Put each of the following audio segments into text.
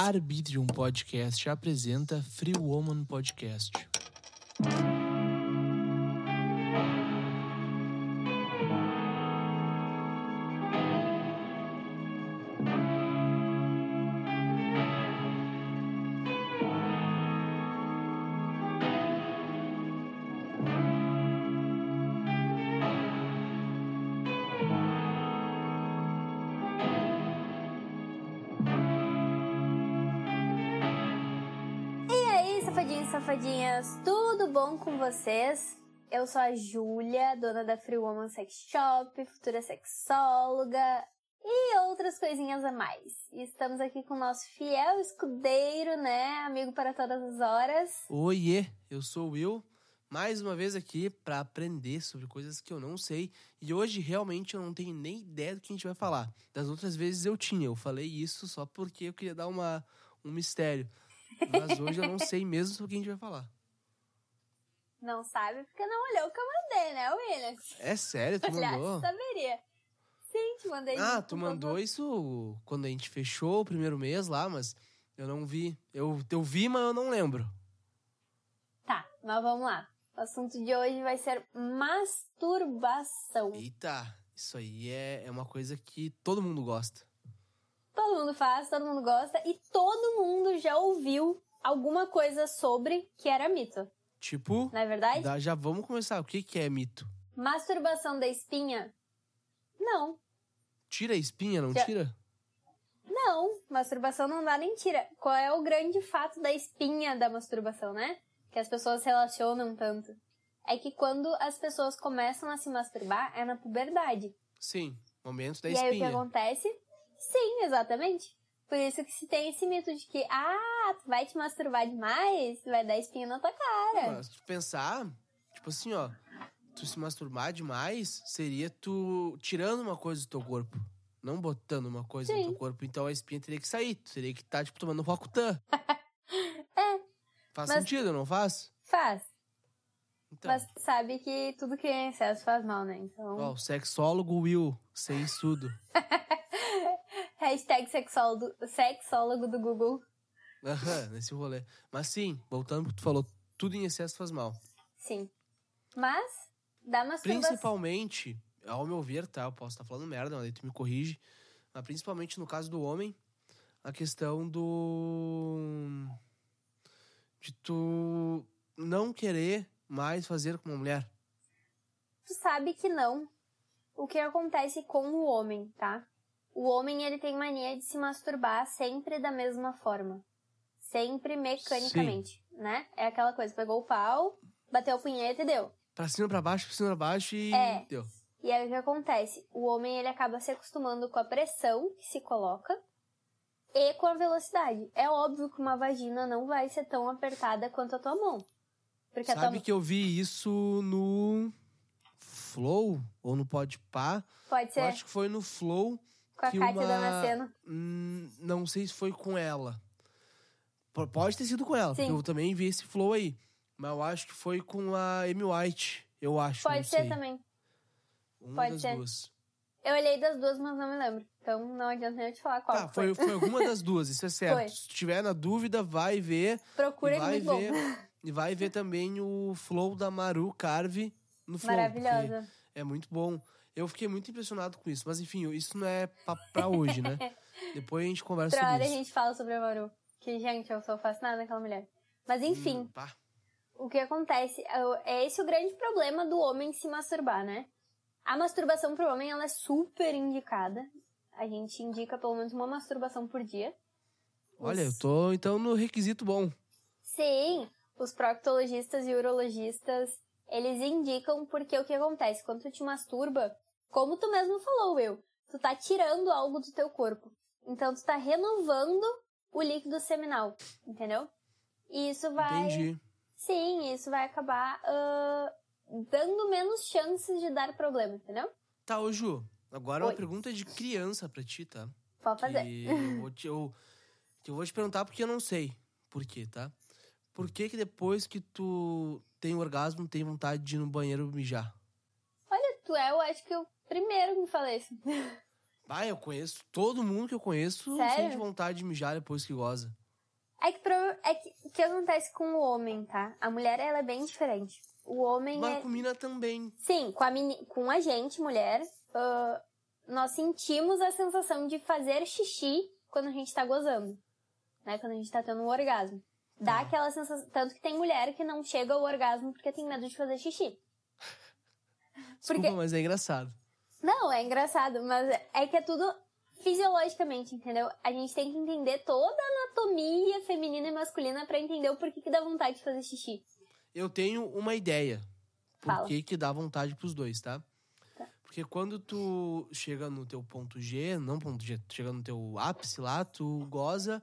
Arbitrium Podcast apresenta Free Woman Podcast. Vocês? Eu sou a Júlia, dona da Free Woman Sex Shop, futura sexóloga e outras coisinhas a mais. Estamos aqui com o nosso fiel escudeiro, né? Amigo para todas as horas. Oiê, eu sou o Will, mais uma vez aqui para aprender sobre coisas que eu não sei. E hoje realmente eu não tenho nem ideia do que a gente vai falar. Das outras vezes eu tinha, eu falei isso só porque eu queria dar uma, um mistério. Mas hoje eu não sei mesmo sobre o que a gente vai falar. Não sabe porque não olhou o que eu mandei, né, Williams? É sério, tu Aliás, mandou? saberia. Sim, te mandei. Ah, tu mandou isso quando a gente fechou o primeiro mês lá, mas eu não vi. Eu, eu vi, mas eu não lembro. Tá, mas vamos lá. O assunto de hoje vai ser masturbação. Eita, isso aí é, é uma coisa que todo mundo gosta. Todo mundo faz, todo mundo gosta e todo mundo já ouviu alguma coisa sobre que era mito, Tipo, não é verdade? dá- já vamos começar. O que, que é mito? Masturbação da espinha? Não, Tira a espinha, não Já- tira? não. Masturbação não dá nem tira. Qual é o grande fato da espinha da masturbação, né? Que as pessoas relacionam tanto. É que quando as pessoas começam a se masturbar é na puberdade. Sim, momento da e aí o que espinha. acontece? Sim, exatamente. Por isso que se tem esse mito de que, ah, tu vai te masturbar demais, vai dar espinha na tua cara. Mas se tu pensar, tipo assim, ó, tu se masturbar demais seria tu tirando uma coisa do teu corpo. Não botando uma coisa no Sim. teu corpo. Então a espinha teria que sair. Tu teria que estar, tipo, tomando Rocutan. É, Faz Mas- sentido, não faz? faz. Então. Mas sabe que tudo que é excesso faz mal, né? Então. Ó, o sexólogo Will, sem estudo. Hashtag sexólogo, sexólogo do Google. Aham, nesse rolê. Mas sim, voltando pro que tu falou, tudo em excesso faz mal. Sim. Mas, da masturbação. Principalmente, ao meu ver, tá? Eu posso estar falando merda, mas aí tu me corrige. Mas principalmente no caso do homem, a questão do. de tu não querer mais fazer com uma mulher. Tu sabe que não. O que acontece com o homem, tá? O homem, ele tem mania de se masturbar sempre da mesma forma. Sempre mecanicamente, né? É aquela coisa, pegou o pau, bateu a punheta e deu. Pra cima, pra baixo, pra cima, pra baixo e. É. Deu. E aí o que acontece? O homem ele acaba se acostumando com a pressão que se coloca e com a velocidade. É óbvio que uma vagina não vai ser tão apertada quanto a tua mão. Porque Sabe tua que eu vi isso no. Flow? Ou no Podpah? pode Eu ser acho que foi no Flow. com a Kátia uma- Damasceno. Hum, não sei se foi com ela. Pode ter sido com ela, Sim. eu também vi esse flow aí. Mas eu acho que foi com a Amy White. Eu acho. Pode ser sei. também. Uma pode das ser. duas. Eu olhei das duas, mas não me lembro. Então não adianta eu te falar qual Tá, foi, foi alguma das duas, isso é certo. Foi. Se tiver na dúvida, vai ver. Procura e que vai muito bom. ver. E vai ver também o flow da Maru Carve no flow. Maravilhosa. É muito bom. Eu fiquei muito impressionado com isso. Mas enfim, isso não é pra, pra hoje, né? Depois a gente conversa hora sobre a isso. gente fala sobre a Maru. Que, gente, eu sou fascinada naquela mulher. Mas enfim, Hum, o que acontece? É é esse o grande problema do homem se masturbar, né? A masturbação pro homem, ela é super indicada. A gente indica pelo menos uma masturbação por dia. Olha, eu tô então no requisito bom. Sim, os proctologistas e urologistas, eles indicam porque o que acontece? Quando tu te masturba, como tu mesmo falou, Will, tu tá tirando algo do teu corpo. Então tu tá renovando o líquido seminal, entendeu? E isso vai... Entendi. Sim, isso vai acabar ah, dando menos chances de dar problema, entendeu? Tá, ô Ju, agora uma Oi. pergunta de criança pra ti, tá? Pode fazer. Eu vou te, eu, eu vou te perguntar porque eu não sei por quê, tá? Por que que depois que tu tem orgasmo, tem vontade de ir no banheiro mijar? Olha, tu é, eu acho que o primeiro que me falou isso. Vai, eu conheço. Todo mundo que eu conheço Sério? sente vontade de mijar depois que goza. É que, pro- é que que acontece com o homem, tá? A mulher, ela é bem diferente. O homem Mas é... com mina também. Sim, com a, meni... com a gente, mulher, ah, nós sentimos a sensação de fazer xixi quando a gente tá gozando. Né? Quando a gente tá tendo um orgasmo. Dá Tá. aquela sensação... Tanto que tem mulher que não chega ao orgasmo porque tem medo de fazer xixi. Desculpa, Porque- mas é engraçado. Não, é engraçado, mas é que é tudo fisiologicamente, entendeu? A gente tem que entender toda a anatomia feminina e masculina pra entender o porquê que dá vontade de fazer xixi. Eu tenho uma ideia. Por Fala. que que dá vontade pros dois, tá? Tá. Porque quando tu chega no teu ponto G, não ponto G, tu chega no teu ápice lá, tu goza,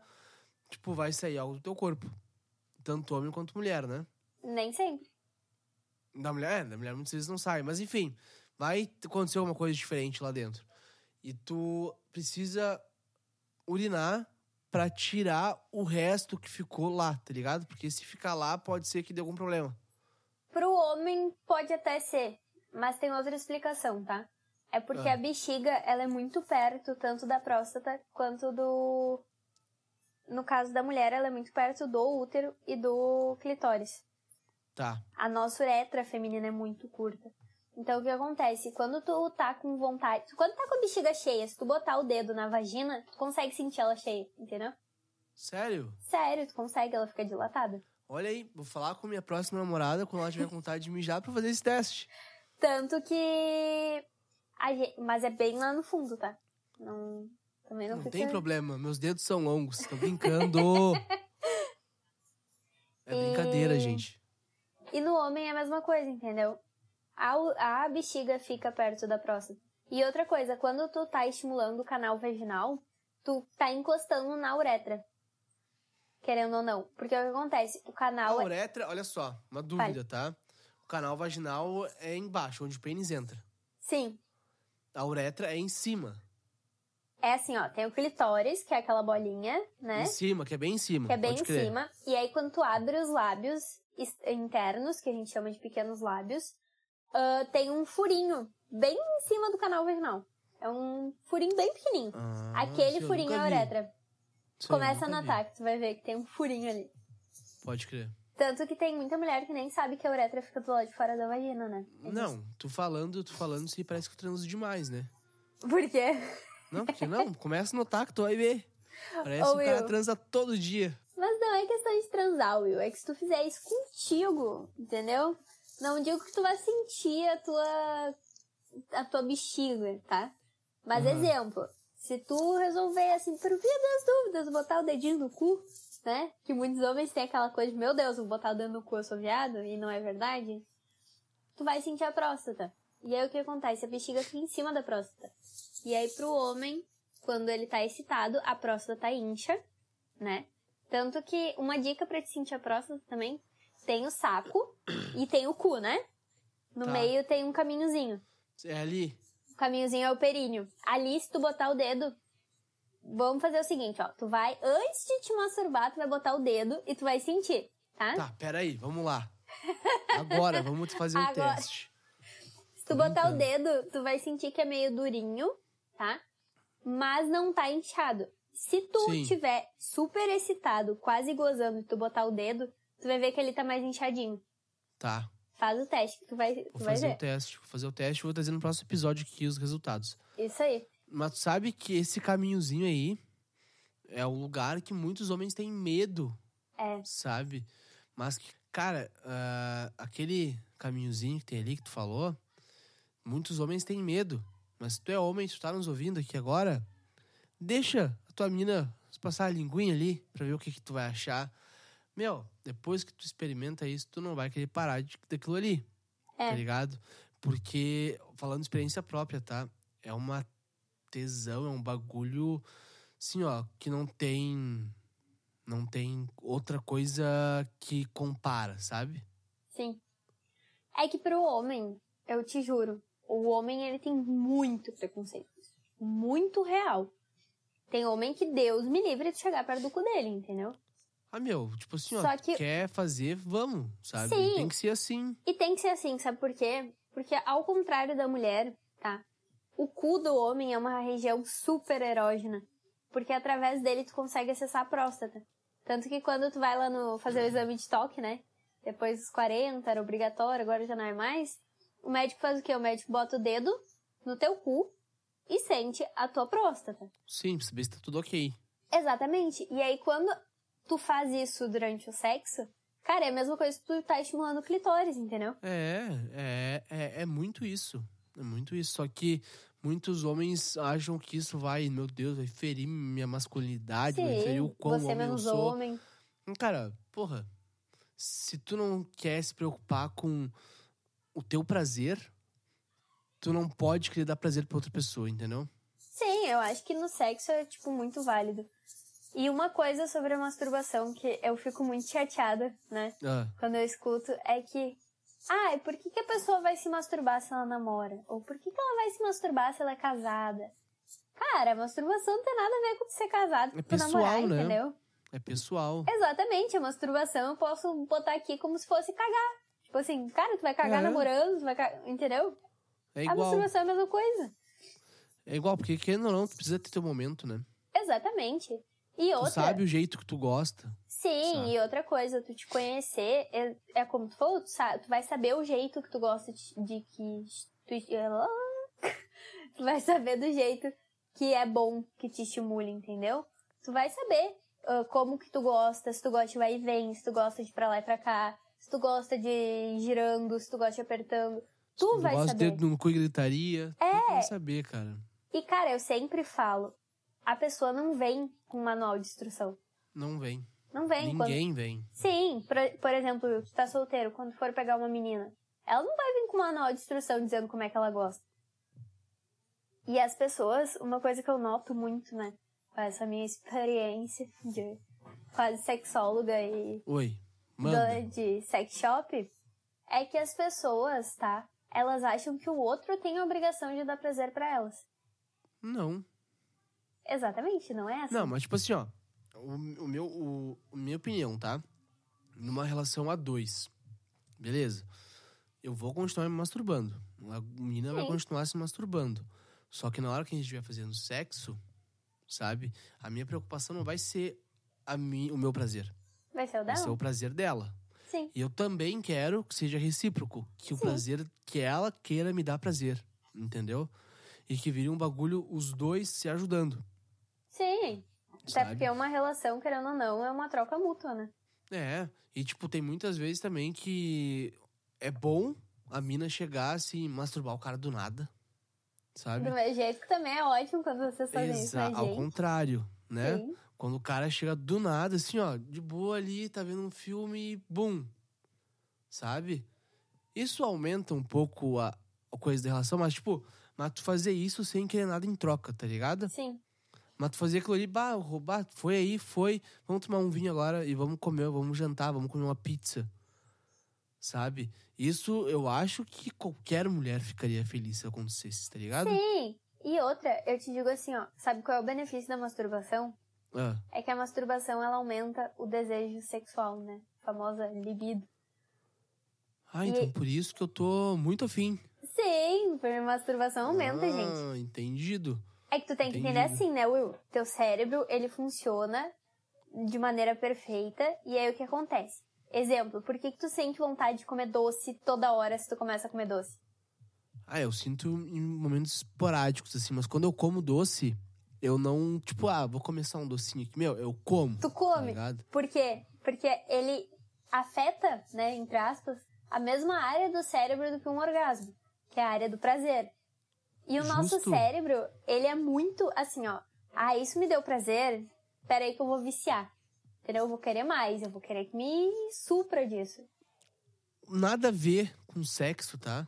tipo, vai sair algo do teu corpo. Tanto homem quanto mulher, né? Nem sempre. Da mulher, é, da mulher muitas vezes não sai. Mas enfim, vai acontecer alguma coisa diferente lá dentro. E tu precisa urinar pra tirar o resto que ficou lá, tá ligado? Porque se ficar lá, pode ser que dê algum problema. Pro homem pode até ser, mas tem outra explicação, tá? É porque Ah. a bexiga, ela é muito perto tanto da próstata quanto do no caso da mulher, ela é muito perto do útero e do clitóris. Tá. A nossa uretra feminina é muito curta. Então o que acontece? Quando tu tá com vontade, quando tá com a bexiga cheia, se tu botar o dedo na vagina, tu consegue sentir ela cheia, entendeu? Sério? Sério, tu consegue, ela fica dilatada. Olha aí, vou falar com minha próxima namorada quando ela tiver vontade de mijar pra fazer esse teste. Tanto que. a gen- Mas é bem lá no fundo, tá? Não. Também não, Não fica. tem problema, meus dedos são longos. Tô brincando. É brincadeira, E- gente. E no homem é a mesma coisa, entendeu? A, a bexiga fica perto da próstata. E outra coisa, quando tu tá estimulando o canal vaginal, tu tá encostando na uretra. Querendo ou não. Porque o que acontece? O A canal é. uretra, olha só, uma dúvida, tá? O canal vaginal é embaixo, onde o pênis entra. Sim. A uretra é em cima. É assim, ó. Tem o clitóris, que é aquela bolinha, né? Em cima, que é bem em cima. que é bem em crer. cima. E aí, quando tu abre os lábios internos, que a gente chama de pequenos lábios, ah, tem um furinho bem em cima do canal vaginal. É um furinho bem pequenininho. Ah, Aquele furinho é a uretra. Eu Começa a nunca vi. notar que tu vai ver que tem um furinho ali. Pode crer. Tanto que tem muita mulher que nem sabe que a uretra fica do lado de fora da vagina, né? Não, tu falando, tu falando, aí parece que eu transo demais, né? Por quê? Não, porque não, começa que tu vai ver. Parece Ô, que o cara transa todo dia. Mas não é questão de transar, Will. É que se tu fizer isso contigo, entendeu? Não digo que tu vai sentir a tua, a tua bexiga, tá? Mas Uhum. exemplo, se tu resolver, assim, por via das dúvidas, botar o dedinho no cu, né? Que muitos homens têm aquela coisa de, meu Deus, vou botar o dedo no cu, eu sou viado, e não é verdade. Tu vai sentir a próstata. E aí o que acontece? A bexiga fica em cima da próstata. E aí pro homem, quando ele tá excitado, a próstata incha, né? Tanto que uma dica pra te sentir a próstata também, tem o saco e tem o cu, né? No Tá. meio tem um caminhozinho. É ali. O caminhozinho é o períneo. Ali, se tu botar o dedo, vamos fazer o seguinte, ó. Tu vai, antes de te masturbar, tu vai botar o dedo e tu vai sentir, tá? Tá, peraí, vamos lá. Agora, vamos fazer o teste. Se tu Tô botar o dedo, tu vai sentir que é meio durinho, tá? Mas não tá inchado. Se tu Sim. tiver super excitado, quase gozando, e tu botar o dedo, tu vai ver que ele tá mais inchadinho. Tá, Faz o teste, que tu vai, tu vou vai fazer ver. o teste. Vou fazer o teste e vou trazer no próximo episódio aqui os resultados. Isso aí. Mas tu sabe que esse caminhozinho aí é o lugar que muitos homens têm medo, É. sabe? Mas, que, cara, ah, aquele caminhozinho que tem ali que tu falou, muitos homens têm medo. Mas se tu é homem, tu tá nos ouvindo aqui agora, deixa a tua mina passar a linguinha ali pra ver o que, que tu vai achar. Meu, depois que tu experimenta isso, tu não vai querer parar de, daquilo ali É. tá ligado? Porque, falando de experiência própria, tá? É uma tesão, é um bagulho, assim, ó, que não tem. Não tem outra coisa que compara, sabe? Sim. É que pro homem, eu te juro, o homem ele tem muito preconceito. Muito real. Tem homem que Deus me livre de chegar perto do cu dele, entendeu? Ah, meu, tipo assim, ó, Só tu que- quer fazer, vamos, sabe? Sim. Tem que ser assim. E tem que ser assim, sabe por quê? Porque ao contrário da mulher, tá? o cu do homem é uma região super erógena. Porque através dele tu consegue acessar a próstata. Tanto que quando tu vai lá no fazer o exame de toque, né? Depois dos 40, era obrigatório, agora já não é mais. O médico faz o quê? O médico bota o dedo no teu cu e sente a tua próstata. Sim, pra saber se tá tudo ok. Exatamente. E aí quando tu faz isso durante o sexo, cara, é a mesma coisa que tu tá estimulando o clitóris, entendeu? É, é, é, é muito isso. É muito isso. Só que muitos homens acham que isso vai, meu Deus, vai ferir minha masculinidade, vai ferir o quão você homem menos eu sou. homem. Cara, porra, se tu não quer se preocupar com o teu prazer, tu não pode querer dar prazer pra outra pessoa, entendeu? Sim, eu acho que no sexo é, tipo, muito válido. E uma coisa sobre a masturbação que eu fico muito chateada, né? Ah, Quando eu escuto, é que. Ah, por que, que a pessoa vai se masturbar se ela namora? Ou por que, que ela vai se masturbar se ela é casada? Cara, a masturbação não tem nada a ver com ser casado, com É pessoal, namorar, né? entendeu? é pessoal. Exatamente, a masturbação eu posso botar aqui como se fosse cagar. Tipo assim, cara, tu vai cagar É. namorando, tu vai cagar. Entendeu? É A igual. masturbação é a mesma coisa. É igual, porque querendo ou não, tu precisa ter teu momento, né? Exatamente. E Tu outra. sabe o jeito que tu gosta. Sim, Sabe? e outra coisa, tu te conhecer, é, é como tu falou, tu, sabe, tu vai saber o jeito que tu gosta de, de que tu, tu vai saber do jeito que é bom que te estimule, entendeu? Tu vai saber ah, como que tu gosta, se tu gosta de vai e vem, se tu gosta de ir pra lá e pra cá, se tu gosta de ir girando, se tu gosta de apertando. Tu Tu vai gosta saber. de dedo no cu e gritaria. É. Tu vai saber, cara. E cara, eu sempre falo, a pessoa não vem com manual de instrução. Não vem. Não vem. Quando- Ninguém vem. Sim, por, por exemplo, tu tá solteiro, quando for pegar uma menina, ela não vai vir com manual de instrução dizendo como é que ela gosta. E as pessoas, uma coisa que eu noto muito, né, com essa minha experiência de quase sexóloga e Oi. Manda. de sex shop, é que as pessoas, tá, elas acham que o outro tem a obrigação de dar prazer pra elas. Não. Exatamente, não é assim? Não, mas tipo assim, ó. O, o meu, o, a minha opinião, tá? Numa relação a dois. Beleza? Eu vou continuar me masturbando. A menina vai Sim. continuar se masturbando. Só que na hora que a gente estiver fazendo sexo, sabe? A minha preocupação não vai ser a mi, o meu prazer. Vai ser o Vai dela? ser o prazer dela. Sim. E eu também quero que seja recíproco. Que o Sim. prazer, que ela queira me dar prazer. Entendeu? E que vire um bagulho, os dois se ajudando. Sim. Até Sabe? porque uma relação, querendo ou não, é uma troca mútua, né? É, e tipo, tem muitas vezes também que é bom a mina chegar assim, masturbar o cara do nada. Sabe? Do meu jeito também é ótimo quando vocês fazem isso, Exa né, ao gente? contrário, né? Sim. Quando o cara chega do nada, assim, ó, de boa ali, tá vendo um filme e bum. Sabe? Isso aumenta um pouco a, a coisa da relação, mas tipo, mas tu fazer isso sem querer nada em troca, tá ligado? Sim. Mas tu fazia aquilo ali, bah, roubar, foi aí, foi. Vamos tomar um vinho agora e vamos comer, vamos jantar, vamos comer uma pizza. Sabe? Isso eu acho que qualquer mulher ficaria feliz se acontecesse, tá ligado? Sim. E outra, eu te digo assim, ó, sabe qual é o benefício da masturbação? Ah, É que a masturbação ela aumenta o desejo sexual, né? A famosa libido. Ah, E- então por isso que eu tô muito afim. Sim, porque a masturbação aumenta, ah, gente. entendido. É que tu tem que entender assim, né, Will? Teu cérebro, ele funciona de maneira perfeita, e aí o que acontece? Exemplo, por que, que tu sente vontade de comer doce toda hora se tu começa a comer doce? Ah, eu sinto em momentos esporádicos, assim, mas quando eu como doce, eu não, tipo, ah, vou começar um docinho aqui. Meu, eu como. Tu Tá come. ligado? Por quê? Porque ele afeta, né, entre aspas, a mesma área do cérebro do que um orgasmo, que é a área do prazer. E o nosso Justo. cérebro, ele é muito assim, ó. Ah, isso me deu prazer, peraí que eu vou viciar. Entendeu? Eu vou querer mais, eu vou querer que me supra disso. Nada a ver com sexo, tá?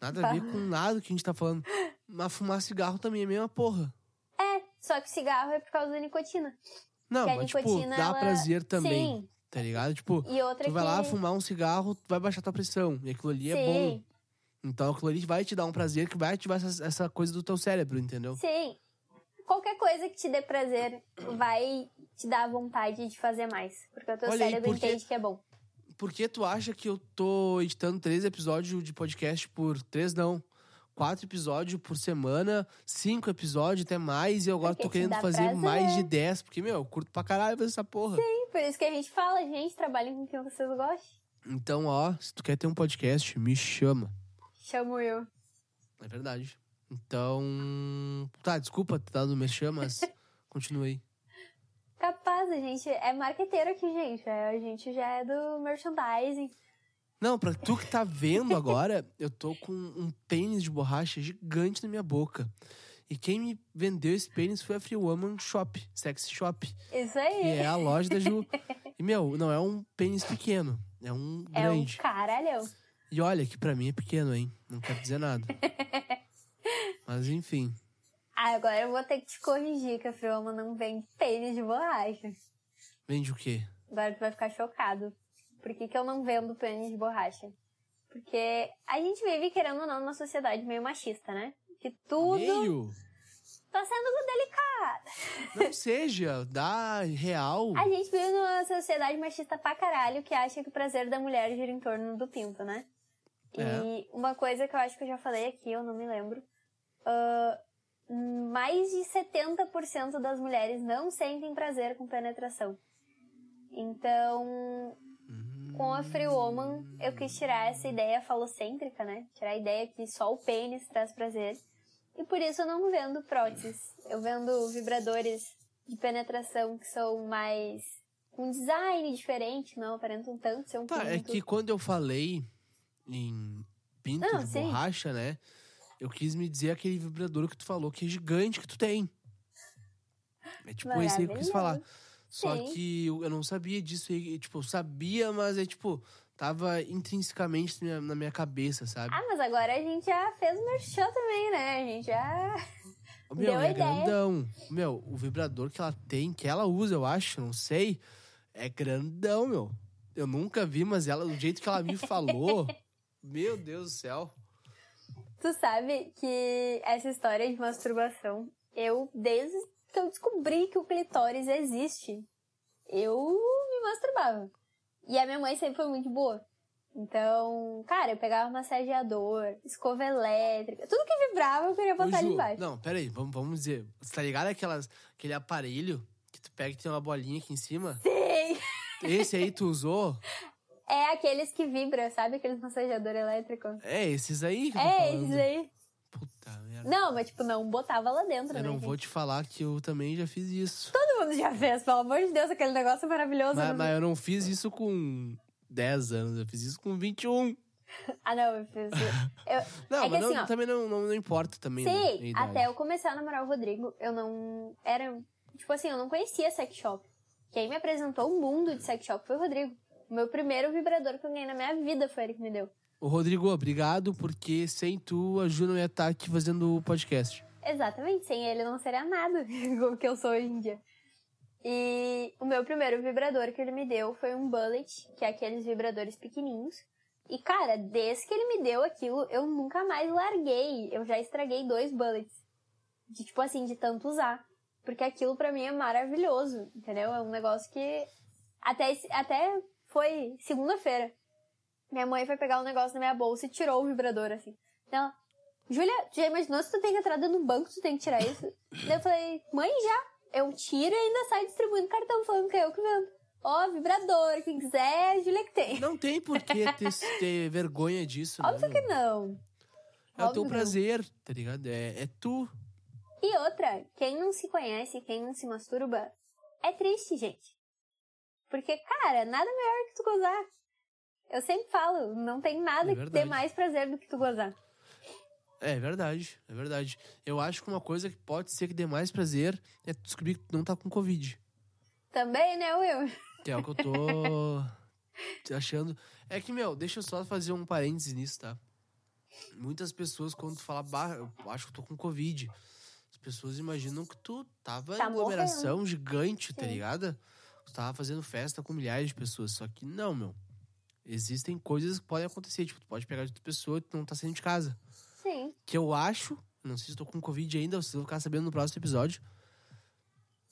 Nada a ver com nada que a gente tá falando. Mas fumar cigarro também é a mesma porra. É, só que cigarro é por causa da nicotina. Não, mas tipo, nicotina, dá ela- prazer também. Sim. Tá ligado? Tipo, tu vai que... lá fumar um cigarro, tu vai baixar tua pressão. E aquilo ali é bom. Então aquilo ali vai te dar um prazer que vai ativar essa, essa coisa do teu cérebro, entendeu? sim. Qualquer coisa que te dê prazer vai te dar vontade de fazer mais. Porque o teu Olha aí, cérebro porque- entende que é bom. Por que tu acha que eu tô editando três episódios de podcast por três, não? quatro episódios por semana, cinco episódios, até mais, e eu agora Porque tô querendo fazer prazer. mais de 10, porque, meu, eu curto pra caralho fazer essa porra. Sim, por isso que a gente fala, gente, trabalhem com quem vocês gostem. Então, ó, se tu quer ter um podcast, me chama. Chamo eu. É verdade. Então. Tá, desculpa ter dado merchan, mas continuei. Capaz, a gente é marqueteiro aqui, gente. É, A gente já é do merchandising. Não, pra tu que tá vendo agora, eu tô com um pênis de borracha gigante na minha boca. E quem me vendeu esse pênis foi a Free Woman Shop, Sex Shop, Isso que aí. é a loja da Ju. E, meu, não é um pênis pequeno, é um É um grande. caralhão. E olha, que pra mim é pequeno, hein? Não quero dizer nada. Mas enfim. Ah, agora eu vou ter que te corrigir que a Frioma não vende pênis de borracha. Vende o quê? Agora tu vai ficar chocado. Por que, que eu não vendo pênis de borracha? Porque a gente vive, querendo ou não, numa sociedade meio machista, né? Que tudo Meio? tá sendo delicado. Não seja, dá real. A gente vive numa sociedade machista pra caralho que acha que o prazer da mulher gira em torno do pinto, né? É. E uma coisa que eu acho que eu já falei aqui, eu não me lembro. ah, mais de 70% das mulheres não sentem prazer com penetração. Então, com a Free Woman, eu quis tirar essa ideia falocêntrica, né? Tirar a ideia que só o pênis traz prazer. E por isso eu não vendo próteses. Eu vendo vibradores de penetração que são mais. com design diferente, não aparentam tanto ser um Tá, é que quando eu falei em pinto Não, de sim. borracha, né? Eu quis me dizer aquele vibrador que tu falou que é gigante que tu tem. É tipo esse aí que eu quis falar. Só Sim. que eu, eu não sabia disso aí. Tipo, eu sabia, mas é tipo, tava intrinsecamente na minha, na minha cabeça, sabe? Ah, mas agora a gente já fez o merchan também, né? A gente já. Ô, Meu, deu é ideia. grandão. Meu, o vibrador que ela tem, que ela usa, eu acho, não sei, é grandão, meu. Eu nunca vi, mas ela, do jeito que ela me falou, meu Deus do céu. Tu sabe que essa história de masturbação, eu, desde que eu descobri que o clitóris existe, eu me masturbava. E a minha mãe sempre foi muito boa. Então, cara, eu pegava massageador, escova elétrica, tudo que vibrava eu queria Ô, botar ali Ju, embaixo. Não, peraí, vamos, vamos dizer. Você tá ligado aquelas, aquele aparelho que tu pega e tem uma bolinha aqui em cima? Sim! Esse aí tu usou? É aqueles que vibram, sabe? Aqueles massageador elétrico. É, esses aí que É, esses aí. Puta merda. Não, mas tipo, não botava lá dentro, eu né? não gente? vou te falar que eu também já fiz isso. Todo mundo já fez, pelo amor de Deus, aquele negócio maravilhoso. Mas, né? mas eu não fiz isso com 10 anos, eu fiz isso com 21. Ah, não, eu fiz. Eu... Não, É que mas não- assim, ó. também não, não, não importa também. né, Sim, até eu começar a namorar o Rodrigo, eu não. Era. Tipo assim, eu não conhecia sex shop. Quem me apresentou o mundo de sex shop foi o Rodrigo. O meu primeiro vibrador que eu ganhei na minha vida foi ele que me deu. Ô, Rodrigo, obrigado, porque sem tu, a Ju não ia estar aqui fazendo o podcast. Exatamente, sem ele não seria nada o que eu sou hoje em dia. E o meu primeiro vibrador que ele me deu foi um bullet, que é aqueles vibradores pequenininhos. E cara, desde que ele me deu aquilo, eu nunca mais larguei. Eu já estraguei dois bullets. De tipo assim, de tanto usar. Porque aquilo pra mim é maravilhoso, entendeu? É um negócio que até até foi segunda-feira. Minha mãe foi pegar um negócio na minha bolsa e tirou o vibrador assim. Ela, Júlia, tu já imaginou se tu tem que entrar dentro do banco, tu tem que tirar isso? Daí eu falei, mãe, já. Eu tiro e ainda saio distribuindo cartão, falando que é eu que vendo. Ó, vibrador, quem quiser, a Júlia que tem. Não tem por que ter, ter vergonha disso, né? Óbvio que não. É o óbvio teu que não. prazer, tá ligado? É, é tu. E outra, quem não se conhece, quem não se masturba, é triste, gente. Porque, cara, nada melhor que tu gozar. Eu sempre falo, não tem nada É que dê mais prazer do que tu gozar. É verdade, é verdade. Eu acho que uma coisa que pode ser que dê mais prazer é tu descobrir que tu não tá com Covid. Também, né, Will? Que é o que eu tô achando. É que, meu, deixa eu só fazer um parênteses nisso, tá? Muitas pessoas, quando tu fala, bah, eu acho que eu tô com Covid, as pessoas imaginam que tu tava Tá em aglomeração gigante, tá Sim. ligado? Tu tava fazendo festa com milhares de pessoas. Só que não, meu. Existem coisas que podem acontecer. Tipo, tu pode pegar de outra pessoa e tu não tá saindo de casa. Sim. Que eu acho, não sei se tô com Covid ainda, vocês vão ficar sabendo no próximo episódio.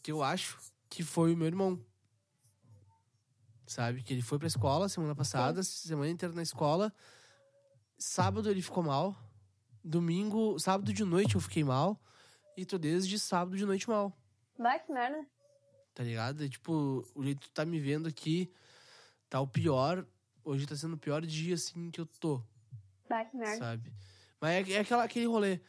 Que eu acho que foi o meu irmão. Sabe? Que ele foi pra escola semana passada, semana inteira na escola. Sábado ele ficou mal. domingo, sábado de noite eu fiquei mal. E tô desde sábado de noite mal. Vai, que merda. Tá ligado? É, tipo, o jeito que tu tá me vendo aqui tá o pior. Hoje tá sendo o pior dia, assim, que eu tô, Vai, que merda. sabe? Mas é, é aquela, aquele rolê.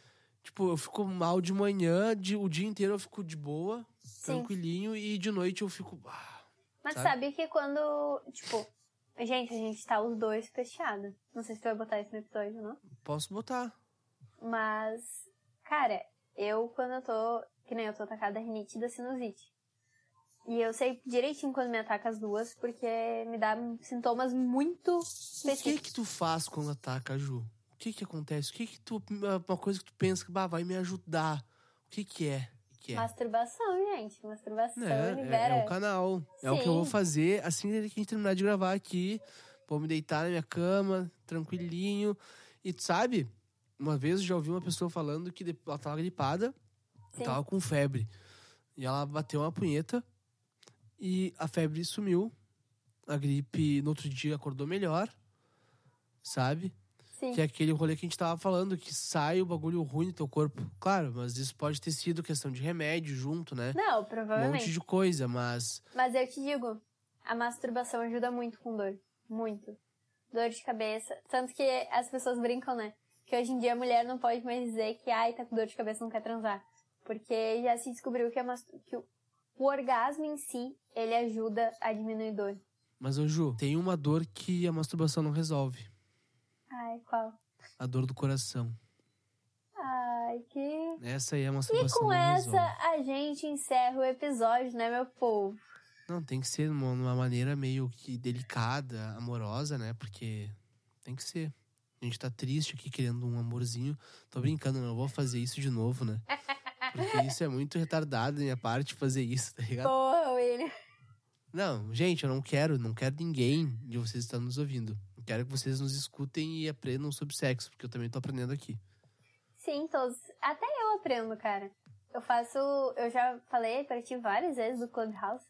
Tipo, eu fico mal de manhã, de, o dia inteiro eu fico de boa, Sim. tranquilinho, e de noite eu fico. ah, Mas sabe? sabe que quando, tipo, gente, a gente tá os dois fechados. Não sei se tu vai botar isso no episódio, não. posso botar. Mas, cara, eu quando eu tô, que nem eu tô atacada rinite da sinusite. E eu sei direitinho quando me ataca as duas, porque me dá sintomas muito O que específicos. que tu faz quando ataca, Ju? O que que acontece? O que que tu. Uma coisa que tu pensa que bah, vai me ajudar. O que que é? É? Masturbação, gente. Masturbação É, é, libera. é o canal. É o que eu vou Sim. fazer assim que a gente terminar de gravar aqui. Vou me deitar na minha cama, tranquilinho. E tu sabe, uma vez eu já ouvi uma pessoa falando que ela tava gripada, Sim. tava com febre. E ela bateu uma punheta e a febre sumiu. A gripe no outro dia acordou melhor, sabe? Sim. Que é aquele rolê que a gente tava falando, que sai o bagulho ruim do teu corpo. Claro, mas isso pode ter sido questão de remédio junto, né? Não, Um provavelmente. monte de coisa, mas Mas eu te digo, a masturbação ajuda muito com dor. Muito. Dor de cabeça. Tanto que as pessoas brincam, né? Que hoje em dia a mulher não pode mais dizer que, ai, tá com dor de cabeça, não quer transar. Porque já se descobriu que, a que o, orgasmo em si, ele ajuda a diminuir dor. Mas, ô Ju, tem uma dor que a masturbação não resolve. Ai, qual? A dor do coração. Ai, que... Essa aí é a E masturbação com não essa, resolve. a gente encerra o episódio, né, meu povo? Não, tem que ser uma, uma maneira meio que delicada, amorosa, né? Porque tem que ser. A gente tá triste aqui, querendo um amorzinho. Tô brincando, não vou fazer isso de novo, né? Porque isso é muito retardado da minha parte fazer isso, tá ligado? Porra, William. Não, gente, eu não quero, não quero ninguém de vocês estar nos ouvindo. Eu quero que vocês nos escutem e aprendam sobre sexo, porque eu também tô aprendendo aqui. Sim, todos. Até eu aprendo, cara. Eu faço. Eu já falei pra ti várias vezes do Clubhouse.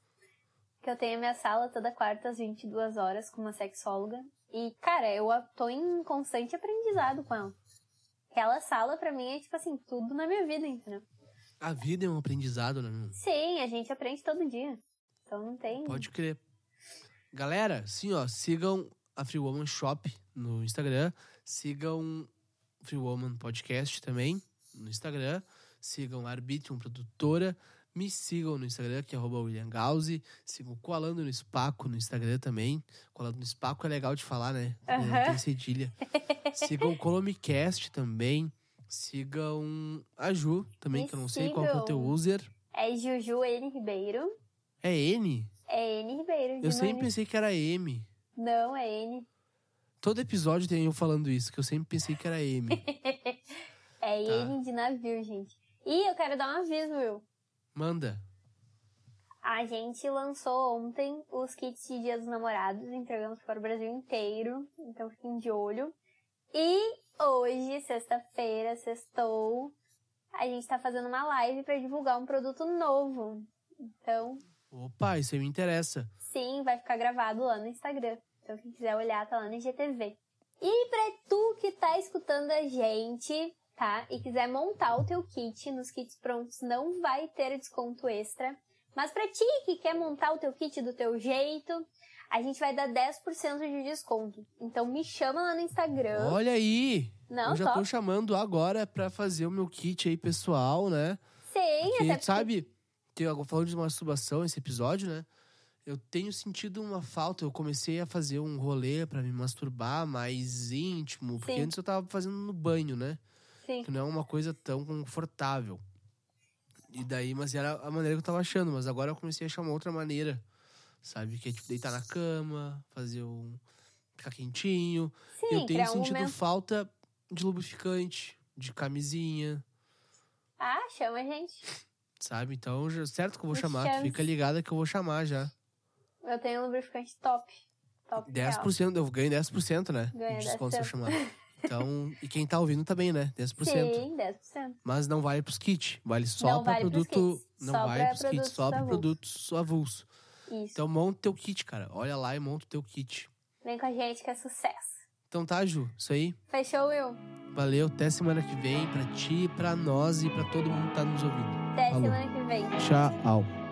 Que eu tenho a minha sala toda quarta às 22 horas com uma sexóloga. E, cara, eu tô em constante aprendizado com ela. Aquela sala, pra mim, é tipo assim, tudo na minha vida, entendeu? A vida é um aprendizado, né? Sim, a gente aprende todo dia. Então não tem. Pode crer. Galera, sim, ó, sigam a Free Woman Shop no Instagram, sigam Free Woman Podcast também no Instagram, sigam a Arbitrium Produtora, me sigam no Instagram, que é William Gauzi, sigam Colando no Espaco no Instagram também. Colando no Espaco é legal de falar, né? Não Aham. tem cedilha. sigam o Colomicast também. Sigam a Ju também, Me que eu não sei qual que é o teu user. É Juju N Ribeiro. É N? É N Ribeiro. Eu sempre pensei que era M. Não, é N. Todo episódio tem eu falando isso, que eu sempre pensei que era M. É Tá. N de navio, gente. E eu quero dar um aviso, Will. Manda. A gente lançou ontem os kits de Dia dos Namorados, entregamos para o Brasil inteiro, então fiquem de olho. E hoje, sexta-feira, sextou, a gente tá fazendo uma live para divulgar um produto novo. Então, Opa, isso aí me interessa. sim, vai ficar gravado lá no Instagram. Então, quem quiser olhar, tá lá no IGTV. E pra tu que tá escutando a gente, tá? E quiser montar o teu kit, nos kits prontos não vai ter desconto extra. Mas pra ti que quer montar o teu kit do teu jeito, a gente vai dar 10% de desconto. Então me chama lá no Instagram. Olha aí! não, eu já top. tô chamando agora pra fazer o meu kit aí pessoal, né? Sim, Porque, até porque... sabe, que eu falando de masturbação esse episódio, né? Eu tenho sentido uma falta. Eu comecei a fazer um rolê pra me masturbar mais íntimo. Porque Sim. antes eu tava fazendo no banho, né? Sim. que não é uma coisa tão confortável. E daí, mas era a maneira que eu tava achando, mas agora eu comecei a achar uma outra maneira, sabe? Que é tipo deitar na cama, fazer um. ficar quentinho. Sim, eu tenho um sentido momento. falta de lubrificante, de camisinha, Ah, chama a gente. sabe? Então, já, certo que eu vou Me chamar, chama. tu fica ligada que eu vou chamar já. Eu tenho um lubrificante top. Top. real. 10%, eu ganho 10%, né? Ganha de desconto se eu 10%. chamar. Então, e quem tá ouvindo também, né? 10%. Sim, 10%. Mas não vale pros kits, vale só Não pra vale produto. Não só vale pros kits, só pra produtos avulso. Isso. Então monta teu kit, cara. Olha lá e monta o teu kit. Vem com a gente que é sucesso. Então tá, Ju, isso aí. Fechou, Will? Valeu, até semana que vem, pra ti, pra nós e pra todo mundo que tá nos ouvindo. Até Falou. semana que vem. Tchau.